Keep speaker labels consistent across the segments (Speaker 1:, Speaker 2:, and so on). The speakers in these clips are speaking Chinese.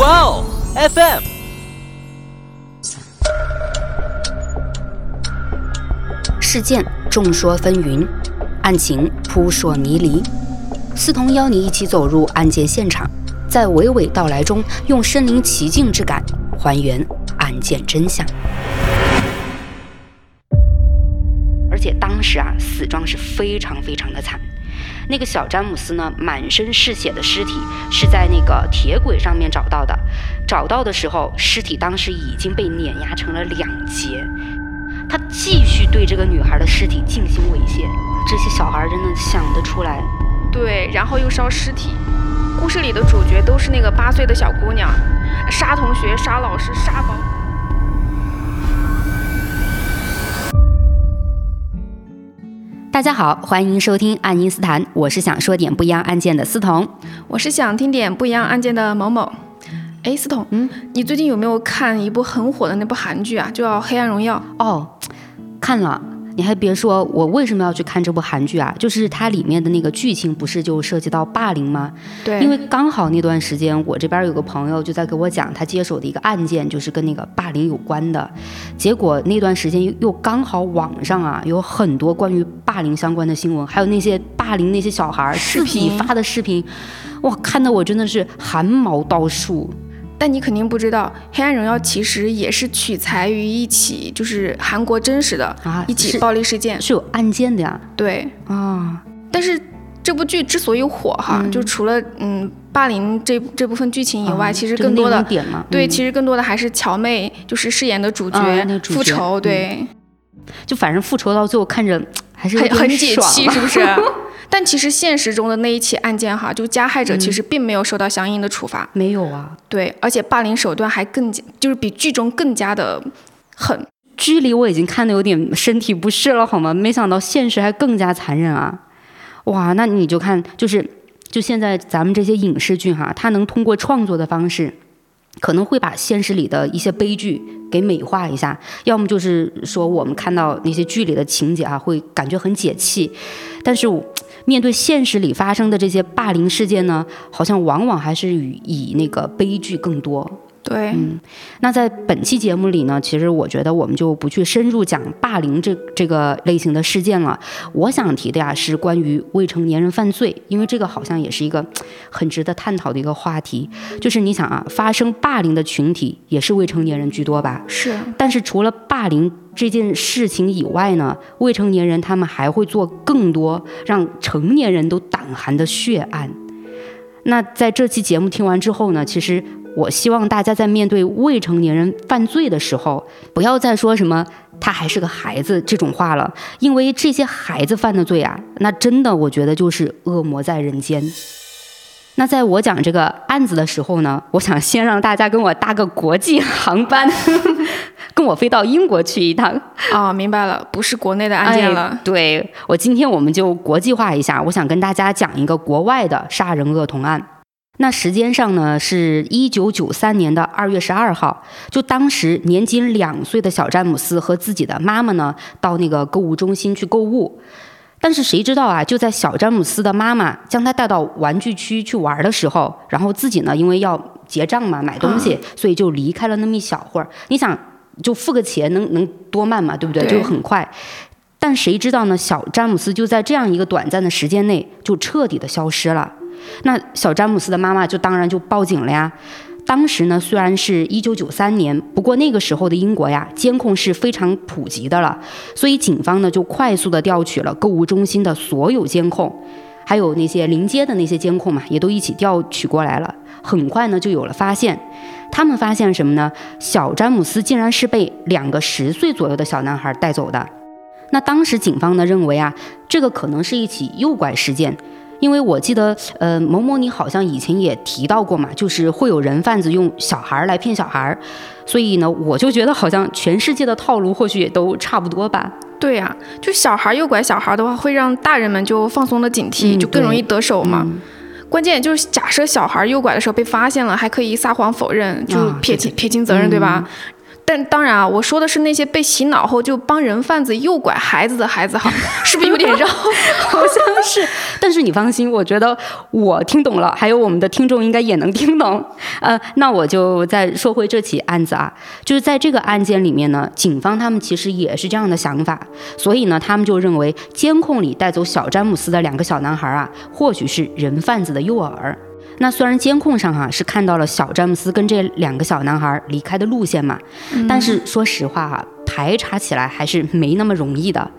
Speaker 1: 哇哦，FM。
Speaker 2: 事件众说纷纭，案情扑朔迷离。思彤邀你一起走入案件现场，在娓娓道来中，用身临其境之感还原案件真相。而且当时啊，死状是非常非常的惨。那个小詹姆斯呢，满身是血的尸体是在那个铁轨上面找到的。找到的时候，尸体当时已经被碾压成了两截。他继续对这个女孩的尸体进行猥亵。这些小孩真的想得出来？
Speaker 3: 对，然后又烧尸体。故事里的主角都是那个八岁的小姑娘，杀同学、杀老师、杀保。
Speaker 2: 大家好，欢迎收听《爱因斯坦》，我是想说点不一样案件的思彤，
Speaker 3: 我是想听点不一样案件的某某。哎，思彤，嗯，你最近有没有看一部很火的那部韩剧啊？就叫《黑暗荣耀》
Speaker 2: 哦，看了。你还别说，我为什么要去看这部韩剧啊？就是它里面的那个剧情不是就涉及到霸凌吗？
Speaker 3: 对，
Speaker 2: 因为刚好那段时间我这边有个朋友就在给我讲他接手的一个案件，就是跟那个霸凌有关的。结果那段时间又又刚好网上啊有很多关于霸凌相关的新闻，还有那些霸凌那些小孩视频发的视频，哇，看得我真的是汗毛倒竖。
Speaker 3: 但你肯定不知道，《黑暗荣耀》其实也是取材于一起，就是韩国真实的啊一起暴力事件，
Speaker 2: 是有案件的呀。
Speaker 3: 对
Speaker 2: 啊，
Speaker 3: 但是这部剧之所以火哈，就除了嗯霸凌这这部分剧情以外，其实更多的对，其实更多的还是乔妹就是饰演的主角复仇，对，
Speaker 2: 就反正复仇到最后看着 还是
Speaker 3: 很很解气，是不是？但其实现实中的那一起案件哈，就加害者其实并没有受到相应的处罚，
Speaker 2: 没有啊。
Speaker 3: 对，而且霸凌手段还更加，就是比剧中更加的狠。
Speaker 2: 剧里我已经看的有点身体不适了，好吗？没想到现实还更加残忍啊！哇，那你就看，就是就现在咱们这些影视剧哈，它能通过创作的方式，可能会把现实里的一些悲剧给美化一下，要么就是说我们看到那些剧里的情节啊，会感觉很解气，但是。面对现实里发生的这些霸凌事件呢，好像往往还是以以那个悲剧更多。
Speaker 3: 对，
Speaker 2: 嗯，那在本期节目里呢，其实我觉得我们就不去深入讲霸凌这这个类型的事件了。我想提的呀是关于未成年人犯罪，因为这个好像也是一个很值得探讨的一个话题。就是你想啊，发生霸凌的群体也是未成年人居多吧？
Speaker 3: 是。
Speaker 2: 但是除了霸凌这件事情以外呢，未成年人他们还会做更多让成年人都胆寒的血案。那在这期节目听完之后呢，其实。我希望大家在面对未成年人犯罪的时候，不要再说什么“他还是个孩子”这种话了，因为这些孩子犯的罪啊，那真的我觉得就是恶魔在人间。那在我讲这个案子的时候呢，我想先让大家跟我搭个国际航班，跟我飞到英国去一趟。
Speaker 3: 哦，明白了，不是国内的案件了。
Speaker 2: 对我今天我们就国际化一下，我想跟大家讲一个国外的杀人恶童案。那时间上呢，是一九九三年的二月十二号，就当时年仅两岁的小詹姆斯和自己的妈妈呢，到那个购物中心去购物。但是谁知道啊，就在小詹姆斯的妈妈将他带到玩具区去玩的时候，然后自己呢，因为要结账嘛，买东西，所以就离开了那么一小会儿。你想，就付个钱能能多慢嘛，对不对？就很快。但谁知道呢，小詹姆斯就在这样一个短暂的时间内，就彻底的消失了。那小詹姆斯的妈妈就当然就报警了呀。当时呢，虽然是一九九三年，不过那个时候的英国呀，监控是非常普及的了，所以警方呢就快速的调取了购物中心的所有监控，还有那些临街的那些监控嘛，也都一起调取过来了。很快呢就有了发现，他们发现什么呢？小詹姆斯竟然是被两个十岁左右的小男孩带走的。那当时警方呢认为啊，这个可能是一起诱拐事件。因为我记得，呃，某某你好像以前也提到过嘛，就是会有人贩子用小孩来骗小孩，所以呢，我就觉得好像全世界的套路或许也都差不多吧。
Speaker 3: 对呀，就小孩诱拐小孩的话，会让大人们就放松了警惕，就更容易得手嘛。关键就是假设小孩诱拐的时候被发现了，还可以撒谎否认，就撇清撇清责任，对吧？但当然啊，我说的是那些被洗脑后就帮人贩子诱拐孩子的孩子，哈，是不是有点绕？
Speaker 2: 好像是。但是你放心，我觉得我听懂了，还有我们的听众应该也能听懂。呃，那我就再说回这起案子啊，就是在这个案件里面呢，警方他们其实也是这样的想法，所以呢，他们就认为监控里带走小詹姆斯的两个小男孩啊，或许是人贩子的诱饵。那虽然监控上哈是看到了小詹姆斯跟这两个小男孩离开的路线嘛，但是说实话哈，排查起来还是没那么容易的。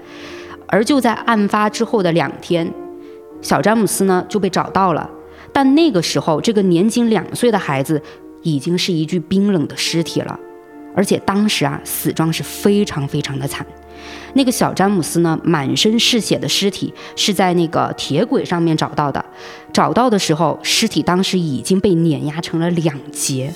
Speaker 2: 而就在案发之后的两天，小詹姆斯呢就被找到了，但那个时候这个年仅两岁的孩子已经是一具冰冷的尸体了，而且当时啊死状是非常非常的惨。那个小詹姆斯呢，满身是血的尸体是在那个铁轨上面找到的。找到的时候，尸体当时已经被碾压成了两截，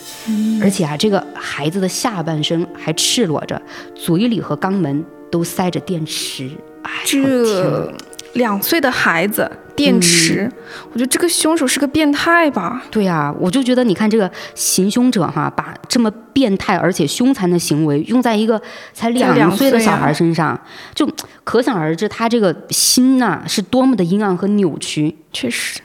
Speaker 2: 而且啊，这个孩子的下半身还赤裸着，嘴里和肛门都塞着电池。哎，
Speaker 3: 这。两岁的孩子，电池，我觉得这个凶手是个变态吧？
Speaker 2: 对呀，我就觉得你看这个行凶者哈，把这么变态而且凶残的行为用在一个才两岁的小孩身上，就可想而知他这个心呐是多么的阴暗和扭曲。
Speaker 3: 确实。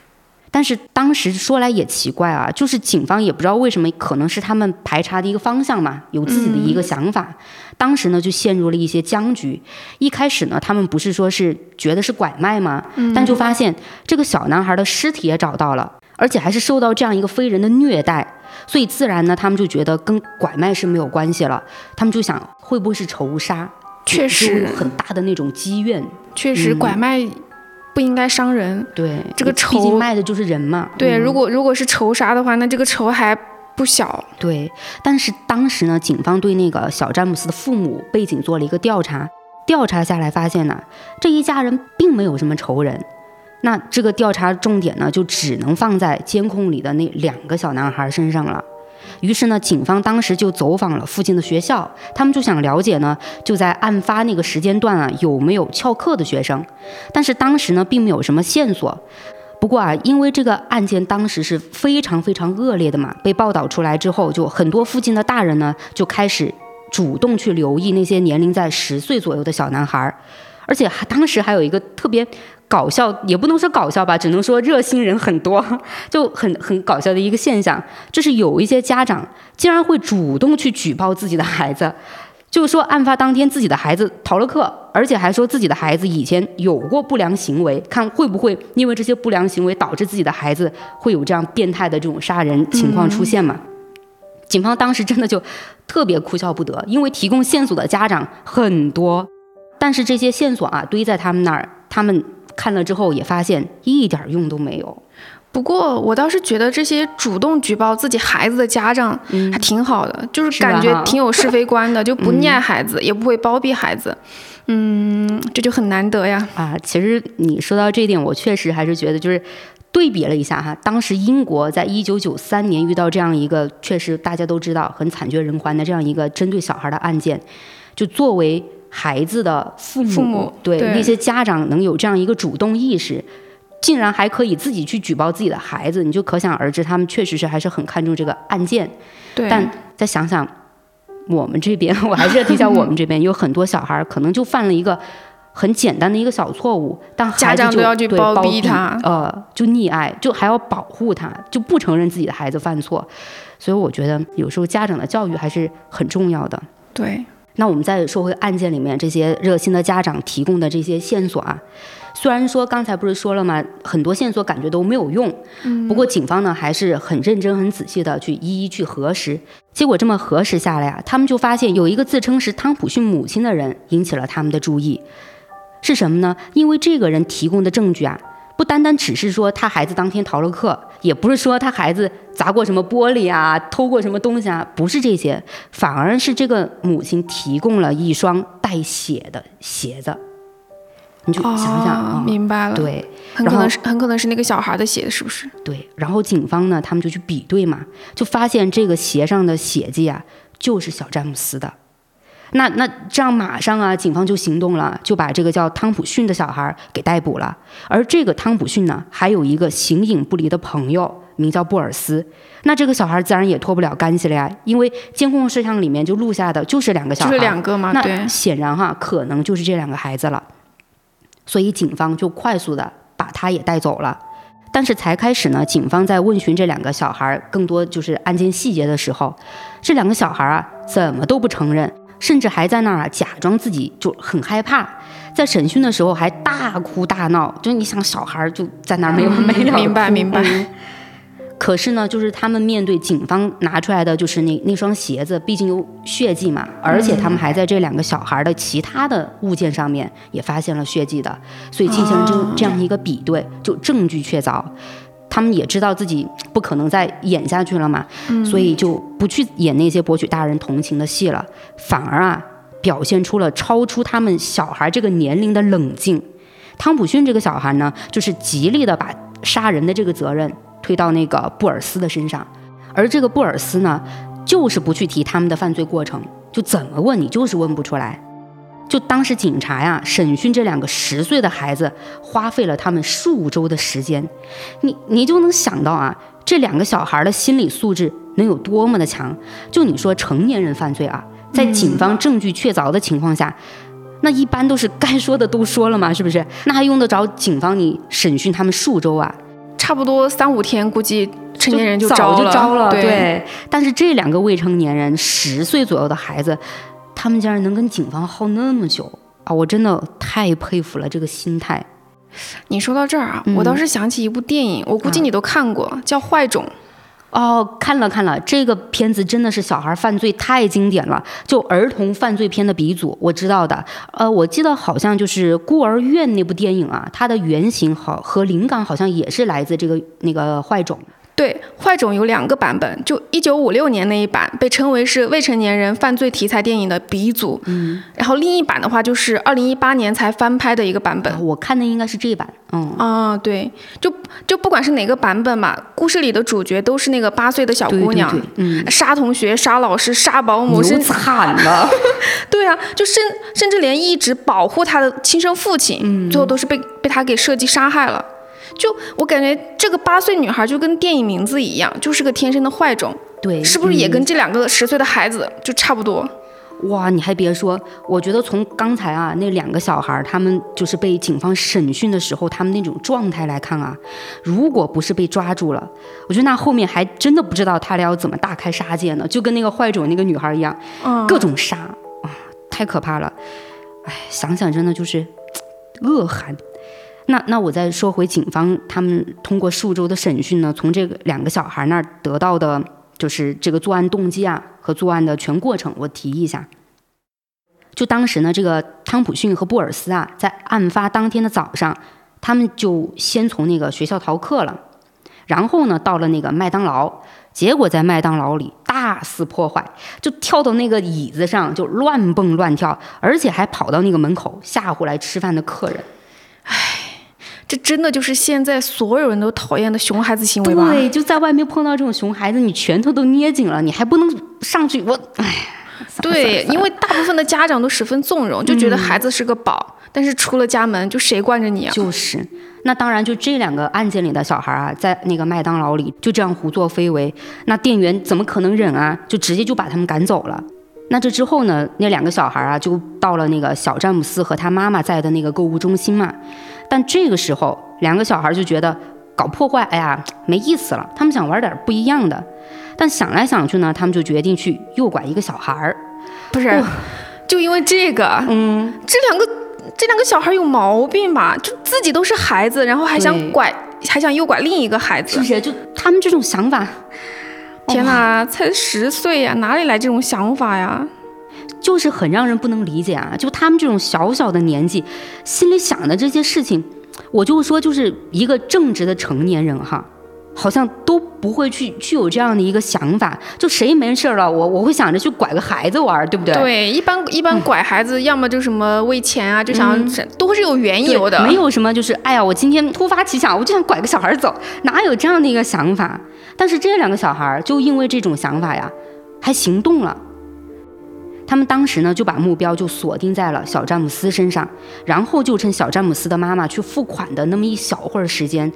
Speaker 2: 但是当时说来也奇怪啊，就是警方也不知道为什么，可能是他们排查的一个方向嘛，有自己的一个想法。当时呢就陷入了一些僵局。一开始呢，他们不是说是觉得是拐卖吗？但就发现这个小男孩的尸体也找到了，而且还是受到这样一个非人的虐待，所以自然呢，他们就觉得跟拐卖是没有关系了。他们就想会不会是仇杀？
Speaker 3: 确实
Speaker 2: 很大的那种积怨。
Speaker 3: 确实拐卖。不应该伤人，
Speaker 2: 对
Speaker 3: 这个仇，毕
Speaker 2: 竟卖的就是人嘛。
Speaker 3: 对，如果如果是仇杀的话，那这个仇还不小。
Speaker 2: 对，但是当时呢，警方对那个小詹姆斯的父母背景做了一个调查，调查下来发现呢，这一家人并没有什么仇人。那这个调查重点呢，就只能放在监控里的那两个小男孩身上了。于是呢，警方当时就走访了附近的学校，他们就想了解呢，就在案发那个时间段啊，有没有翘课的学生。但是当时呢，并没有什么线索。不过啊，因为这个案件当时是非常非常恶劣的嘛，被报道出来之后，就很多附近的大人呢，就开始主动去留意那些年龄在十岁左右的小男孩，而且还当时还有一个特别。搞笑也不能说搞笑吧，只能说热心人很多，就很很搞笑的一个现象，就是有一些家长竟然会主动去举报自己的孩子，就是说案发当天自己的孩子逃了课，而且还说自己的孩子以前有过不良行为，看会不会因为这些不良行为导致自己的孩子会有这样变态的这种杀人情况出现嘛？警方当时真的就特别哭笑不得，因为提供线索的家长很多，但是这些线索啊堆在他们那儿，他们。看了之后也发现一点用都没有。
Speaker 3: 不过我倒是觉得这些主动举报自己孩子的家长还挺好的，就是感觉挺有是非观的，就不溺爱孩子，也不会包庇孩子。嗯，这就很难得呀。
Speaker 2: 啊，其实你说到这点，我确实还是觉得，就是对比了一下哈，当时英国在一九九三年遇到这样一个确实大家都知道很惨绝人寰的这样一个针对小孩的案件，就作为。孩子的父
Speaker 3: 母
Speaker 2: 对那些家长能有这样一个主动意识，竟然还可以自己去举报自己的孩子，你就可想而知，他们确实是还是很看重这个案件。
Speaker 3: 对，
Speaker 2: 但再想想我们这边，我还是要提醒我们这边有很多小孩可能就犯了一个很简单的一个小错误，但
Speaker 3: 家长都要去
Speaker 2: 包
Speaker 3: 庇他，
Speaker 2: 呃，就溺爱，就还要保护他，就不承认自己的孩子犯错。所以我觉得有时候家长的教育还是很重要的。
Speaker 3: 对。
Speaker 2: 那我们再说回案件里面这些热心的家长提供的这些线索啊，虽然说刚才不是说了吗？很多线索感觉都没有用，不过警方呢还是很认真、很仔细的去一一去核实。结果这么核实下来啊，他们就发现有一个自称是汤普逊母亲的人引起了他们的注意，是什么呢？因为这个人提供的证据啊。不单单只是说他孩子当天逃了课，也不是说他孩子砸过什么玻璃啊、偷过什么东西啊，不是这些，反而是这个母亲提供了一双带血的鞋子。你就想想啊，
Speaker 3: 明白了，
Speaker 2: 对，
Speaker 3: 很可能是很可能是那个小孩的鞋，是不是？
Speaker 2: 对，然后警方呢，他们就去比对嘛，就发现这个鞋上的血迹啊，就是小詹姆斯的。那那这样马上啊，警方就行动了，就把这个叫汤普逊的小孩给逮捕了。而这个汤普逊呢，还有一个形影不离的朋友，名叫布尔斯。那这个小孩自然也脱不了干系了呀，因为监控摄像里面就录下的就是两个小孩，
Speaker 3: 就是两个嘛。
Speaker 2: 那显然哈，可能就是这两个孩子了。所以警方就快速的把他也带走了。但是才开始呢，警方在问询这两个小孩更多就是案件细节的时候，这两个小孩啊怎么都不承认，甚至还在那儿啊假装自己就很害怕，在审讯的时候还大哭大闹。就你想，小孩就在那儿没完没了，
Speaker 3: 明白明白。
Speaker 2: 可是呢，就是他们面对警方拿出来的就是那那双鞋子，毕竟有血迹嘛，而且他们还在这两个小孩的其他的物件上面也发现了血迹的，所以进行了这这样一个比对，就证据确凿。他们也知道自己不可能再演下去了嘛，所以就不去演那些博取大人同情的戏了，反而啊表现出了超出他们小孩这个年龄的冷静。汤普逊这个小孩呢，就是极力的把杀人的这个责任。推到那个布尔斯的身上，而这个布尔斯呢，就是不去提他们的犯罪过程，就怎么问你就是问不出来。就当时警察呀审讯这两个十岁的孩子，花费了他们数周的时间，你你就能想到啊，这两个小孩的心理素质能有多么的强。就你说成年人犯罪啊，在警方证据确凿的情况下，那一般都是该说的都说了嘛，是不是？那还用得着警方你审讯他们数周啊？
Speaker 3: 差不多三五天，估计成年人
Speaker 2: 就
Speaker 3: 早
Speaker 2: 就招
Speaker 3: 了。
Speaker 2: 对，但是这两个未成年人，十岁左右的孩子，他们竟然能跟警方耗那么久啊！我真的太佩服了这个心态。
Speaker 3: 你说到这儿啊，我倒是想起一部电影，我估计你都看过，叫《坏种》。
Speaker 2: 哦，看了看了，这个片子真的是小孩犯罪太经典了，就儿童犯罪片的鼻祖，我知道的。呃，我记得好像就是《孤儿院》那部电影啊，它的原型好和灵感好像也是来自这个那个坏种。
Speaker 3: 对，坏种有两个版本，就一九五六年那一版被称为是未成年人犯罪题材电影的鼻祖，嗯，然后另一版的话就是二零一八年才翻拍的一个版本，
Speaker 2: 我看的应该是这一版，嗯。
Speaker 3: 啊，对，就就不管是哪个版本嘛，故事里的主角都是那个八岁的小姑娘，
Speaker 2: 嗯，
Speaker 3: 杀同学、杀老师、杀保姆，
Speaker 2: 是惨了，
Speaker 3: 对啊，就甚甚至连一直保护她的亲生父亲，最后都是被被他给设计杀害了。就我感觉这个八岁女孩就跟电影名字一样，就是个天生的坏种。
Speaker 2: 对，
Speaker 3: 是不是也跟这两个十岁的孩子就差不多？
Speaker 2: 哇，你还别说，我觉得从刚才啊那两个小孩他们就是被警方审讯的时候，他们那种状态来看啊，如果不是被抓住了，我觉得那后面还真的不知道他俩要怎么大开杀戒呢，就跟那个坏种那个女孩一样，各种杀啊，太可怕了。哎，想想真的就是 恶寒。那那我再说回警方，他们通过数周的审讯呢，从这个两个小孩那儿得到的，就是这个作案动机啊和作案的全过程，我提一下。就当时呢，这个汤普逊和布尔斯啊，在案发当天的早上，他们就先从那个学校逃课了，然后呢，到了那个麦当劳，结果在麦当劳里大肆破坏，就跳到那个椅子上就乱蹦乱跳，而且还跑到那个门口吓唬来吃饭的客人。
Speaker 3: 这真的就是现在所有人都讨厌的熊孩子行为吧？
Speaker 2: 对，就在外面碰到这种熊孩子，你拳头都捏紧了，你还不能上去。我，哎，
Speaker 3: 对，因为大部分的家长都十分纵容，就觉得孩子是个宝，但是出了家门，就谁惯着你啊？
Speaker 2: 就是，那当然，就这两个案件里的小孩啊，在那个麦当劳里就这样胡作非为，那店员怎么可能忍啊？就直接就把他们赶走了。那这之后呢？那两个小孩啊，就到了那个小詹姆斯和他妈妈在的那个购物中心嘛。但这个时候，两个小孩就觉得搞破坏，哎呀，没意思了。他们想玩点不一样的。但想来想去呢，他们就决定去诱拐一个小孩儿。
Speaker 3: 不是，就因为这个，
Speaker 2: 嗯，
Speaker 3: 这两个这两个小孩有毛病吧？就自己都是孩子，然后还想拐，还想诱拐另一个孩子，
Speaker 2: 是不是？就他们这种想法，
Speaker 3: 天哪，才十岁呀，哪里来这种想法呀？
Speaker 2: 就是很让人不能理解啊！就他们这种小小的年纪，心里想的这些事情，我就说，就是一个正直的成年人哈，好像都不会去去有这样的一个想法。就谁没事了，我我会想着去拐个孩子玩，对不对？
Speaker 3: 对，一般一般拐孩子，要么就什么为钱啊，就想都是有缘由的，
Speaker 2: 没有什么就是哎呀，我今天突发奇想，我就想拐个小孩走，哪有这样的一个想法？但是这两个小孩就因为这种想法呀，还行动了。他们当时呢就把目标就锁定在了小詹姆斯身上，然后就趁小詹姆斯的妈妈去付款的那么一小会儿时间，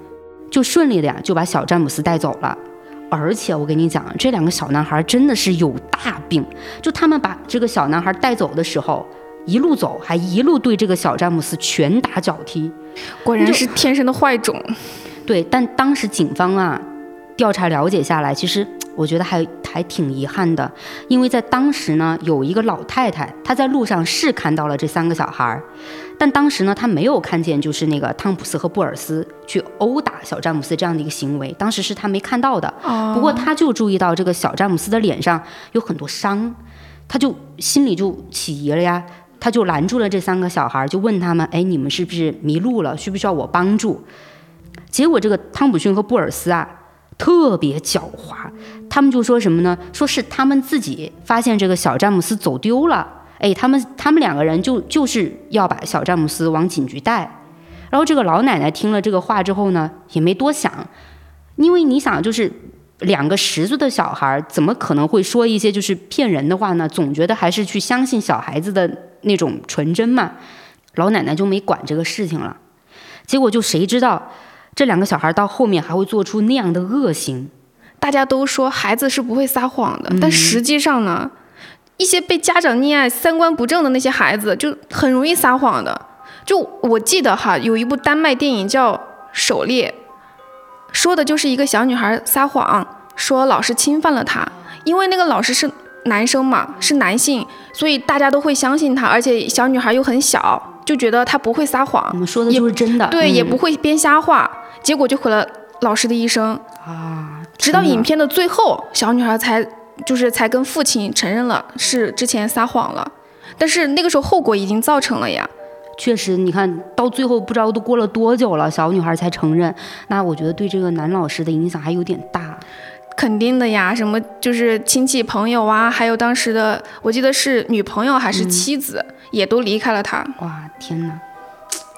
Speaker 2: 就顺利的呀就把小詹姆斯带走了。而且我跟你讲，这两个小男孩真的是有大病。就他们把这个小男孩带走的时候，一路走还一路对这个小詹姆斯拳打脚踢，
Speaker 3: 果然是天生的坏种。
Speaker 2: 对，但当时警方啊调查了解下来，其实我觉得还还挺遗憾的，因为在当时呢，有一个老太太，她在路上是看到了这三个小孩儿。但当时呢，她没有看见就是那个汤普斯和布尔斯去殴打小詹姆斯这样的一个行为，当时是她没看到的。不过她就注意到这个小詹姆斯的脸上有很多伤，她就心里就起疑了呀。他就拦住了这三个小孩儿，就问他们：“哎，你们是不是迷路了？需不需要我帮助？”结果这个汤普逊和布尔斯啊，特别狡猾，他们就说什么呢？说是他们自己发现这个小詹姆斯走丢了。哎，他们他们两个人就就是要把小詹姆斯往警局带，然后这个老奶奶听了这个话之后呢，也没多想，因为你想，就是两个十岁的小孩怎么可能会说一些就是骗人的话呢？总觉得还是去相信小孩子的那种纯真嘛。老奶奶就没管这个事情了，结果就谁知道这两个小孩到后面还会做出那样的恶行？
Speaker 3: 大家都说孩子是不会撒谎的，但实际上呢？一些被家长溺爱、三观不正的那些孩子，就很容易撒谎的。就我记得哈，有一部丹麦电影叫《狩猎》，说的就是一个小女孩撒谎，说老师侵犯了她，因为那个老师是男生嘛，是男性，所以大家都会相信他，而且小女孩又很小，就觉得他不会撒谎。
Speaker 2: 你们说的就是真的，
Speaker 3: 对，也不会编瞎话，结果就毁了老师的一生
Speaker 2: 啊！
Speaker 3: 直到影片的最后，小女孩才。就是才跟父亲承认了是之前撒谎了，但是那个时候后果已经造成了呀。
Speaker 2: 确实，你看到最后不知道都过了多久了，小女孩才承认。那我觉得对这个男老师的影响还有点大。
Speaker 3: 肯定的呀，什么就是亲戚朋友啊，还有当时的我记得是女朋友还是妻子，也都离开了他。
Speaker 2: 哇，天哪！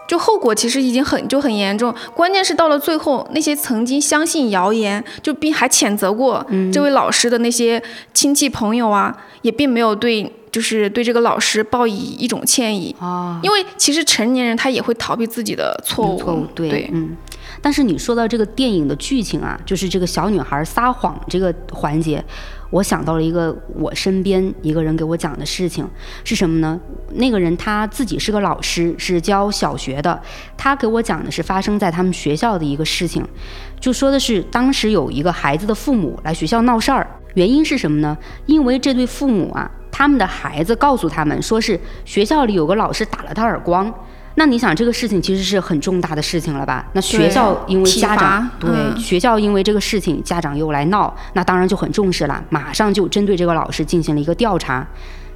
Speaker 3: 就后果其实已经很就很严重，关键是到了最后，那些曾经相信谣言，就并还谴责过这位老师的那些亲戚朋友啊，也并没有对就是对这个老师报以一种歉意。
Speaker 2: 啊，
Speaker 3: 因为其实成年人他也会逃避自己的错误，
Speaker 2: 错误
Speaker 3: 对，
Speaker 2: 嗯。但是你说到这个电影的剧情啊，就是这个小女孩撒谎这个环节。我想到了一个我身边一个人给我讲的事情是什么呢？那个人他自己是个老师，是教小学的。他给我讲的是发生在他们学校的一个事情，就说的是当时有一个孩子的父母来学校闹事儿，原因是什么呢？因为这对父母啊，他们的孩子告诉他们说是学校里有个老师打了他耳光。那你想这个事情其实是很重大的事情了吧？那学校因为家长对学校因为这个事情家长又来闹，那当然就很重视了，马上就针对这个老师进行了一个调查。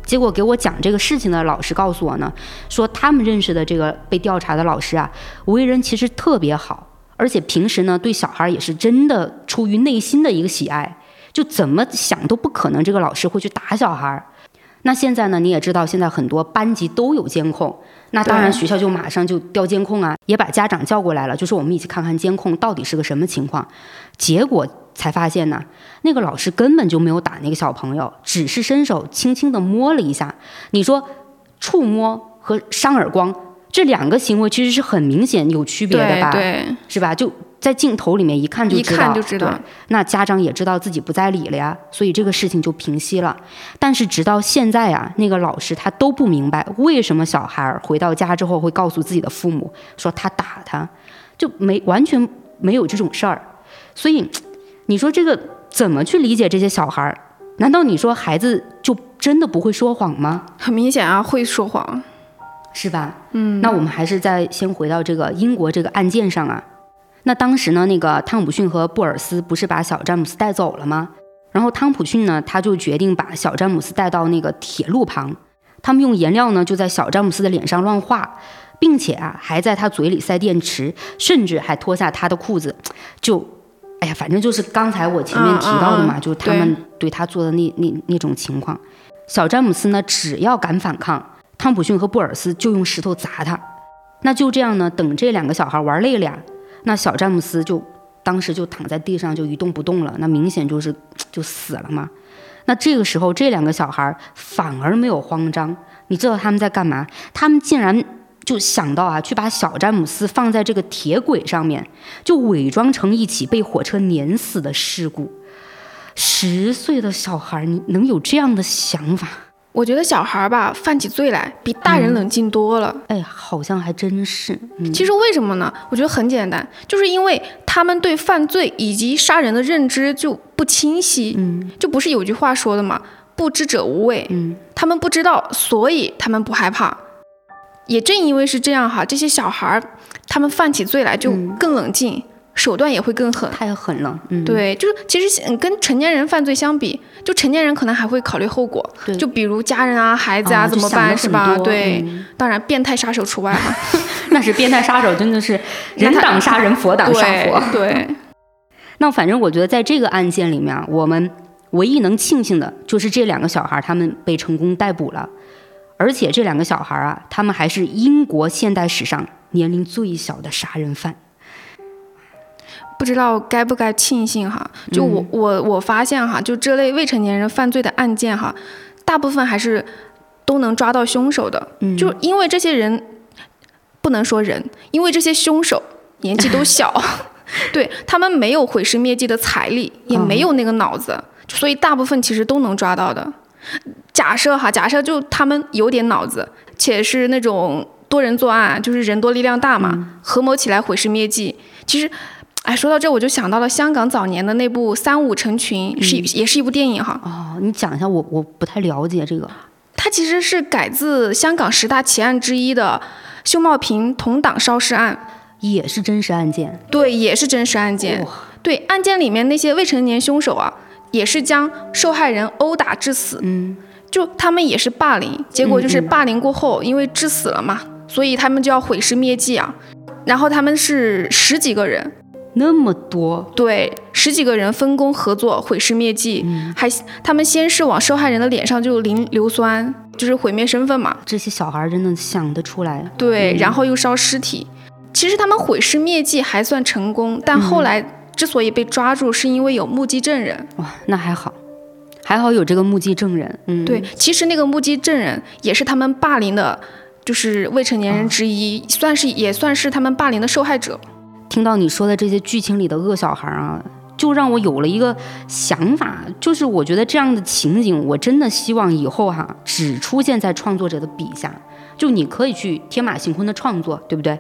Speaker 2: 结果给我讲这个事情的老师告诉我呢，说他们认识的这个被调查的老师啊，为人其实特别好，而且平时呢对小孩也是真的出于内心的一个喜爱，就怎么想都不可能这个老师会去打小孩。那现在呢？你也知道，现在很多班级都有监控，那当然学校就马上就调监控啊，也把家长叫过来了，就说我们一起看看监控到底是个什么情况。结果才发现呢，那个老师根本就没有打那个小朋友，只是伸手轻轻地摸了一下。你说，触摸和扇耳光这两个行为其实是很明显有区别的吧？
Speaker 3: 对，
Speaker 2: 是吧？就。在镜头里面一看就知道，
Speaker 3: 一看就知道。
Speaker 2: 那家长也知道自己不在理了呀，所以这个事情就平息了。但是直到现在啊，那个老师他都不明白为什么小孩回到家之后会告诉自己的父母说他打他，就没完全没有这种事儿。所以你说这个怎么去理解这些小孩？难道你说孩子就真的不会说谎吗？
Speaker 3: 很明显啊，会说谎，
Speaker 2: 是吧？
Speaker 3: 嗯。
Speaker 2: 那我们还是再先回到这个英国这个案件上啊。那当时呢，那个汤普逊和布尔斯不是把小詹姆斯带走了吗？然后汤普逊呢，他就决定把小詹姆斯带到那个铁路旁，他们用颜料呢就在小詹姆斯的脸上乱画，并且啊还在他嘴里塞电池，甚至还脱下他的裤子，就，哎呀，反正就是刚才我前面提到的嘛，就是他们对他做的那那那种情况。小詹姆斯呢，只要敢反抗，汤普逊和布尔斯就用石头砸他。那就这样呢，等这两个小孩玩累了呀。那小詹姆斯就当时就躺在地上就一动不动了，那明显就是 就死了嘛。那这个时候这两个小孩反而没有慌张，你知道他们在干嘛？他们竟然就想到啊，去把小詹姆斯放在这个铁轨上面，就伪装成一起被火车碾死的事故。十岁的小孩，你能有这样的想法？
Speaker 3: 我觉得小孩儿吧，犯起罪来比大人冷静多了。
Speaker 2: 哎，好像还真是。
Speaker 3: 其实为什么呢？我觉得很简单，就是因为他们对犯罪以及杀人的认知就不清晰。嗯，就不是有句话说的嘛，“不知者无畏”。嗯，他们不知道，所以他们不害怕。也正因为是这样哈，这些小孩儿他们犯起罪来就更冷静。手段也会更狠，
Speaker 2: 太狠了。嗯，
Speaker 3: 对，就是其实跟成年人犯罪相比，就成年人可能还会考虑后果，就比如家人啊、孩子啊怎么办，是吧？对，当然变态杀手除外哈。
Speaker 2: 那是变态杀手，真的是人挡杀人，佛挡杀佛。
Speaker 3: 对。
Speaker 2: 那反正我觉得在这个案件里面，我们唯一能庆幸的就是这两个小孩他们被成功逮捕了，而且这两个小孩啊，他们还是英国现代史上年龄最小的杀人犯。
Speaker 3: 不知道该不该庆幸哈，就我我我发现哈，就这类未成年人犯罪的案件哈，大部分还是都能抓到凶手的，就因为这些人不能说人，因为这些凶手年纪都小，对他们没有毁尸灭迹的财力，也没有那个脑子，所以大部分其实都能抓到的。假设哈，假设就他们有点脑子，且是那种多人作案，就是人多力量大嘛，合谋起来毁尸灭迹，其实。哎，说到这，我就想到了香港早年的那部《三五成群》，是也是一部电影哈。
Speaker 2: 哦，你讲一下，我我不太了解这个。
Speaker 3: 它其实是改自香港十大奇案之一的秀茂坪同党烧尸案，
Speaker 2: 也是真实案件。
Speaker 3: 对，也是真实案件。对，案件里面那些未成年凶手啊，也是将受害人殴打致死。嗯，就他们也是霸凌，结果就是霸凌过后，因为致死了嘛，所以他们就要毁尸灭迹啊。然后他们是十几个人。
Speaker 2: 那么多，
Speaker 3: 对，十几个人分工合作毁尸灭迹，还他们先是往受害人的脸上就淋硫酸，就是毁灭身份嘛。
Speaker 2: 这些小孩真的想得出来。
Speaker 3: 对，然后又烧尸体。其实他们毁尸灭迹还算成功，但后来之所以被抓住，是因为有目击证人。
Speaker 2: 哇，那还好，还好有这个目击证人。嗯，
Speaker 3: 对，其实那个目击证人也是他们霸凌的，就是未成年人之一，算是也算是他们霸凌的受害者。
Speaker 2: 听到你说的这些剧情里的恶小孩啊，就让我有了一个想法，就是我觉得这样的情景，我真的希望以后哈只出现在创作者的笔下。就你可以去天马行空的创作，对不对？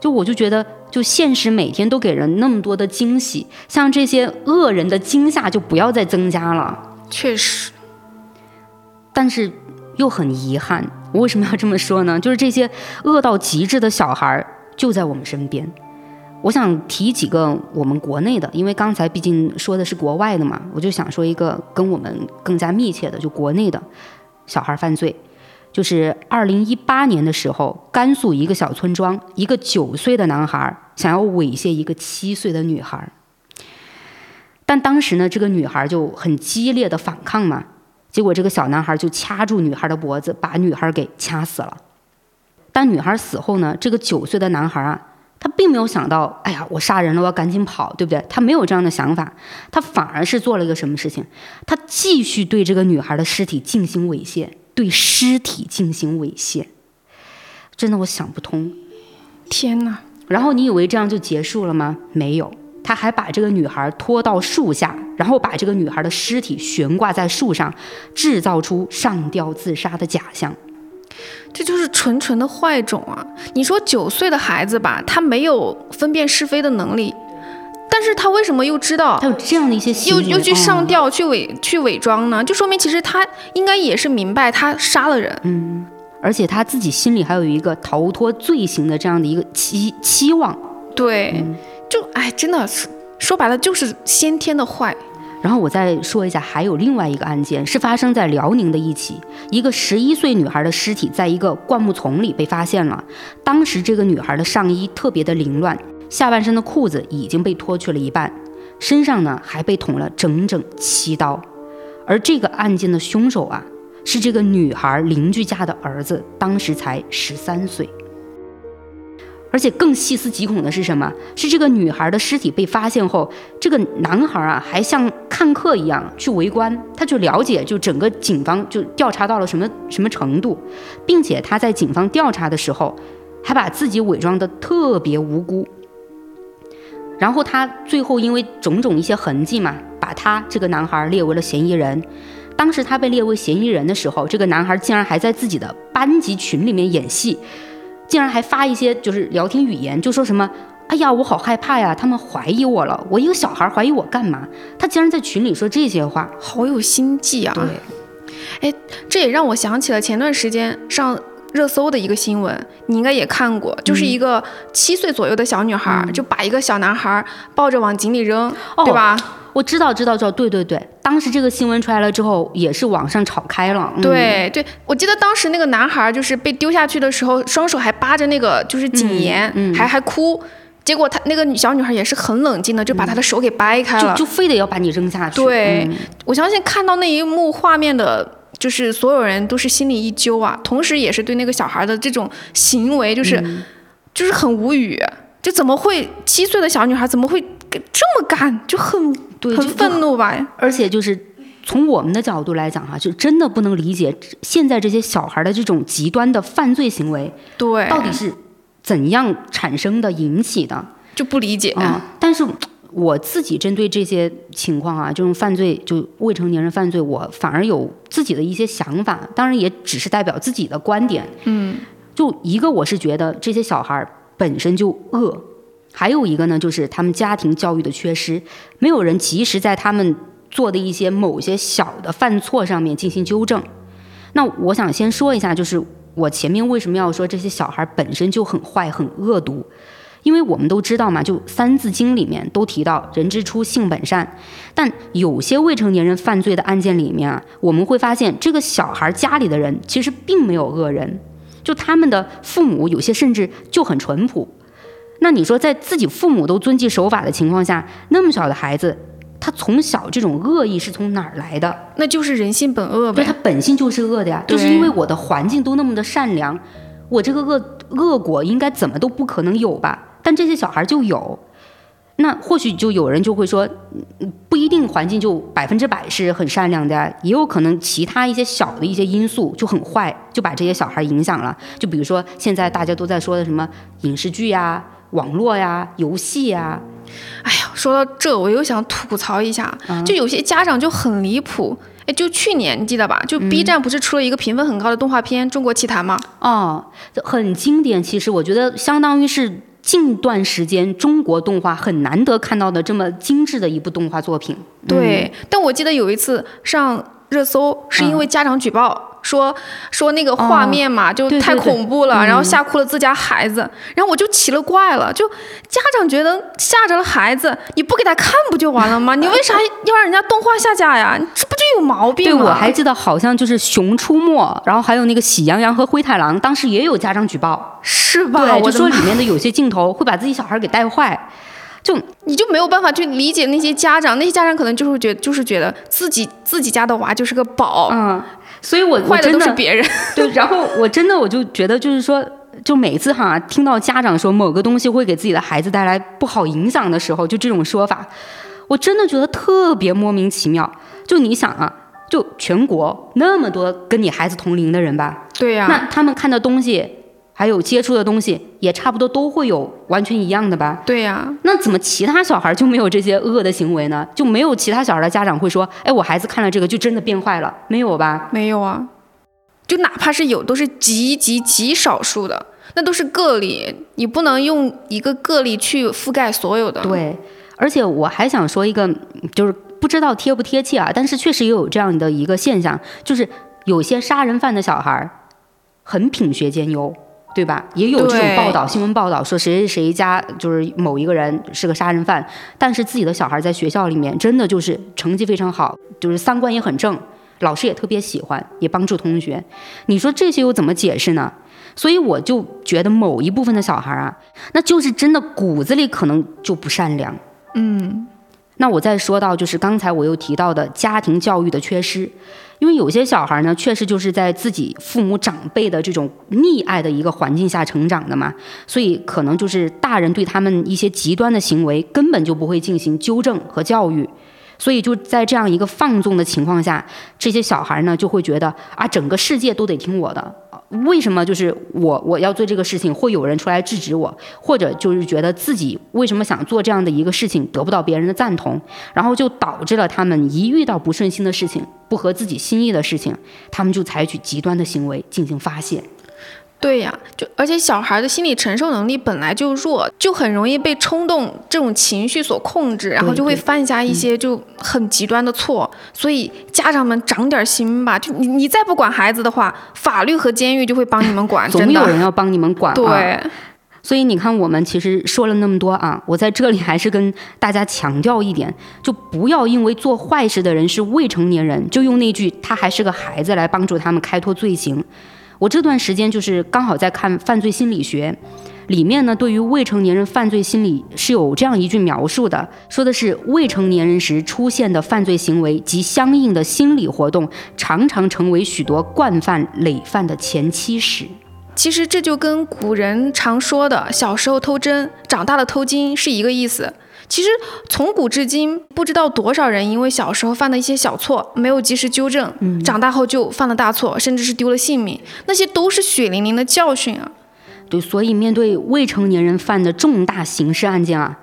Speaker 2: 就我就觉得，就现实每天都给人那么多的惊喜，像这些恶人的惊吓就不要再增加了。
Speaker 3: 确实，
Speaker 2: 但是又很遗憾，我为什么要这么说呢？就是这些恶到极致的小孩就在我们身边。我想提几个我们国内的，因为刚才毕竟说的是国外的嘛，我就想说一个跟我们更加密切的，就国内的小孩犯罪，就是二零一八年的时候，甘肃一个小村庄，一个九岁的男孩想要猥亵一个七岁的女孩，但当时呢，这个女孩就很激烈的反抗嘛，结果这个小男孩就掐住女孩的脖子，把女孩给掐死了。但女孩死后呢，这个九岁的男孩啊。他并没有想到，哎呀，我杀人了，我要赶紧跑，对不对？他没有这样的想法，他反而是做了一个什么事情？他继续对这个女孩的尸体进行猥亵，对尸体进行猥亵，真的我想不通。
Speaker 3: 天哪！
Speaker 2: 然后你以为这样就结束了吗？没有，他还把这个女孩拖到树下，然后把这个女孩的尸体悬挂在树上，制造出上吊自杀的假象。
Speaker 3: 这就是纯纯的坏种啊！你说九岁的孩子吧，他没有分辨是非的能力，但是他为什么又知道
Speaker 2: 他有这样的一些
Speaker 3: 又又去上吊去伪去伪装呢？就说明其实他应该也是明白他杀了人，
Speaker 2: 嗯，而且他自己心里还有一个逃脱罪行的这样的一个期期望。
Speaker 3: 对，就哎，真的是说白了就是先天的坏。
Speaker 2: 然后我再说一下，还有另外一个案件是发生在辽宁的一起，一个十一岁女孩的尸体在一个灌木丛里被发现了。当时这个女孩的上衣特别的凌乱，下半身的裤子已经被脱去了一半，身上呢还被捅了整整七刀。而这个案件的凶手啊，是这个女孩邻居家的儿子，当时才十三岁。而且更细思极恐的是什么？是这个女孩的尸体被发现后，这个男孩啊还像看客一样去围观，他就了解就整个警方就调查到了什么什么程度，并且他在警方调查的时候，还把自己伪装的特别无辜。然后他最后因为种种一些痕迹嘛，把他这个男孩列为了嫌疑人。当时他被列为嫌疑人的时候，这个男孩竟然还在自己的班级群里面演戏。竟然还发一些就是聊天语言，就说什么，哎呀，我好害怕呀，他们怀疑我了，我一个小孩怀疑我干嘛？他竟然在群里说这些话，
Speaker 3: 好有心计啊！
Speaker 2: 对，
Speaker 3: 哎，这也让我想起了前段时间上热搜的一个新闻，你应该也看过，就是一个七岁左右的小女孩，就把一个小男孩抱着往井里扔，对吧？
Speaker 2: 我知道，知道，知道，对对对，当时这个新闻出来了之后，也是网上炒开了。
Speaker 3: 对对，我记得当时那个男孩就是被丢下去的时候，双手还扒着那个就是井沿，还还哭。结果他那个小女孩也是很冷静的，就把他的手给掰开
Speaker 2: 了，就就非得要把你扔下去。
Speaker 3: 对，我相信看到那一幕画面的，就是所有人都是心里一揪啊，同时也是对那个小孩的这种行为，就是就是很无语，就怎么会七岁的小女孩怎么会这么干，就很。很愤怒吧，
Speaker 2: 而且就是从我们的角度来讲哈，就真的不能理解现在这些小孩的这种极端的犯罪行为，
Speaker 3: 对，
Speaker 2: 到底是怎样产生的、引起的，
Speaker 3: 就不理解
Speaker 2: 啊。但是我自己针对这些情况啊，这种犯罪就未成年人犯罪，我反而有自己的一些想法，当然也只是代表自己的观点。
Speaker 3: 嗯，
Speaker 2: 就一个我是觉得这些小孩本身就恶。还有一个呢，就是他们家庭教育的缺失，没有人及时在他们做的一些某些小的犯错上面进行纠正。那我想先说一下，就是我前面为什么要说这些小孩本身就很坏、很恶毒？因为我们都知道嘛，就《三字经》里面都提到“人之初，性本善”，但有些未成年人犯罪的案件里面啊，我们会发现这个小孩家里的人其实并没有恶人，就他们的父母有些甚至就很淳朴。那你说，在自己父母都遵纪守法的情况下，那么小的孩子，他从小这种恶意是从哪儿来的？
Speaker 3: 那就是人性本恶呗。
Speaker 2: 他本性就是恶的呀，就是因为我的环境都那么的善良，我这个恶恶果应该怎么都不可能有吧？但这些小孩就有，那或许就有人就会说，不一定环境就百分之百是很善良的，也有可能其他一些小的一些因素就很坏，就把这些小孩影响了。就比如说现在大家都在说的什么影视剧呀。网络呀，游戏呀，
Speaker 3: 哎呀，说到这，我又想吐槽一下，就有些家长就很离谱。哎，就去年你记得吧？就 B 站不是出了一个评分很高的动画片《中国奇谭》吗？
Speaker 2: 哦，很经典。其实我觉得，相当于是近段时间中国动画很难得看到的这么精致的一部动画作品。
Speaker 3: 对，但我记得有一次上热搜，是因为家长举报。说说那个画面嘛，就太恐怖了，然后吓哭了自家孩子，然后我就奇了怪了，就家长觉得吓着了孩子，你不给他看不就完了吗？你为啥要让人家动画下架呀？这不就有毛病
Speaker 2: 吗？对，我还记得好像就是《熊出没》，然后还有那个《喜羊羊和灰太狼》，当时也有家长举报，
Speaker 3: 是吧？
Speaker 2: 对，就说里面的有些镜头会把自己小孩给带坏，就
Speaker 3: 你就没有办法去理解那些家长，那些家长可能就是觉就是觉得自己自己家的娃就是个宝，
Speaker 2: 嗯。所以，我我真
Speaker 3: 的别人
Speaker 2: 对，然后我真的我就觉得，就是说，就每次哈听到家长说某个东西会给自己的孩子带来不好影响的时候，就这种说法，我真的觉得特别莫名其妙。就你想啊，就全国那么多跟你孩子同龄的人吧，
Speaker 3: 对呀，
Speaker 2: 那他们看的东西。还有接触的东西也差不多都会有完全一样的吧？
Speaker 3: 对呀，
Speaker 2: 那怎么其他小孩就没有这些恶的行为呢？就没有其他小孩的家长会说：“哎，我孩子看了这个就真的变坏了？”没有吧？
Speaker 3: 没有啊，就哪怕是有，都是极极极少数的，那都是个例，你不能用一个个例去覆盖所有的。
Speaker 2: 对，而且我还想说一个，就是不知道贴不贴切啊，但是确实也有这样的一个现象，就是有些杀人犯的小孩很品学兼优。对吧？也有这种报道，新闻报道说谁谁谁家就是某一个人是个杀人犯，但是自己的小孩在学校里面真的就是成绩非常好，就是三观也很正，老师也特别喜欢，也帮助同学。你说这些又怎么解释呢？所以我就觉得某一部分的小孩啊，那就是真的骨子里可能就不善良。
Speaker 3: 嗯。
Speaker 2: 那我再说到，就是刚才我又提到的家庭教育的缺失，因为有些小孩呢，确实就是在自己父母长辈的这种溺爱的一个环境下成长的嘛，所以可能就是大人对他们一些极端的行为根本就不会进行纠正和教育，所以就在这样一个放纵的情况下，这些小孩呢就会觉得啊，整个世界都得听我的。为什么就是我我要做这个事情，会有人出来制止我，或者就是觉得自己为什么想做这样的一个事情得不到别人的赞同，然后就导致了他们一遇到不顺心的事情、不合自己心意的事情，他们就采取极端的行为进行发泄。
Speaker 3: 对呀，就而且小孩的心理承受能力本来就弱，就很容易被冲动这种情绪所控制，然后就会犯下一些就很极端的错。所以家长们长点心吧，就你你再不管孩子的话，法律和监狱就会帮你们管，
Speaker 2: 总有人要帮你们管。
Speaker 3: 对，
Speaker 2: 所以你看，我们其实说了那么多啊，我在这里还是跟大家强调一点，就不要因为做坏事的人是未成年人，就用那句他还是个孩子来帮助他们开脱罪行。我这段时间就是刚好在看犯罪心理学，里面呢对于未成年人犯罪心理是有这样一句描述的，说的是未成年人时出现的犯罪行为及相应的心理活动，常常成为许多惯犯累犯的前期史。
Speaker 3: 其实这就跟古人常说的小时候偷针，长大了偷金是一个意思。其实从古至今，不知道多少人因为小时候犯的一些小错没有及时纠正，长大后就犯了大错，甚至是丢了性命，那些都是血淋淋的教训啊！
Speaker 2: 对，所以面对未成年人犯的重大刑事案件啊，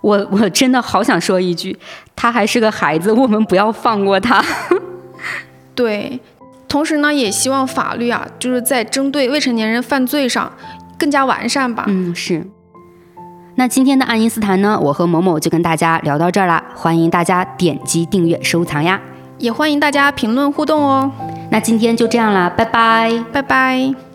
Speaker 2: 我我真的好想说一句，他还是个孩子，我们不要放过他。
Speaker 3: 对，同时呢，也希望法律啊，就是在针对未成年人犯罪上更加完善吧。
Speaker 2: 嗯，是。那今天的爱因斯坦呢？我和某某就跟大家聊到这儿啦，欢迎大家点击订阅收藏呀，
Speaker 3: 也欢迎大家评论互动哦。
Speaker 2: 那今天就这样啦，拜拜，
Speaker 3: 拜拜。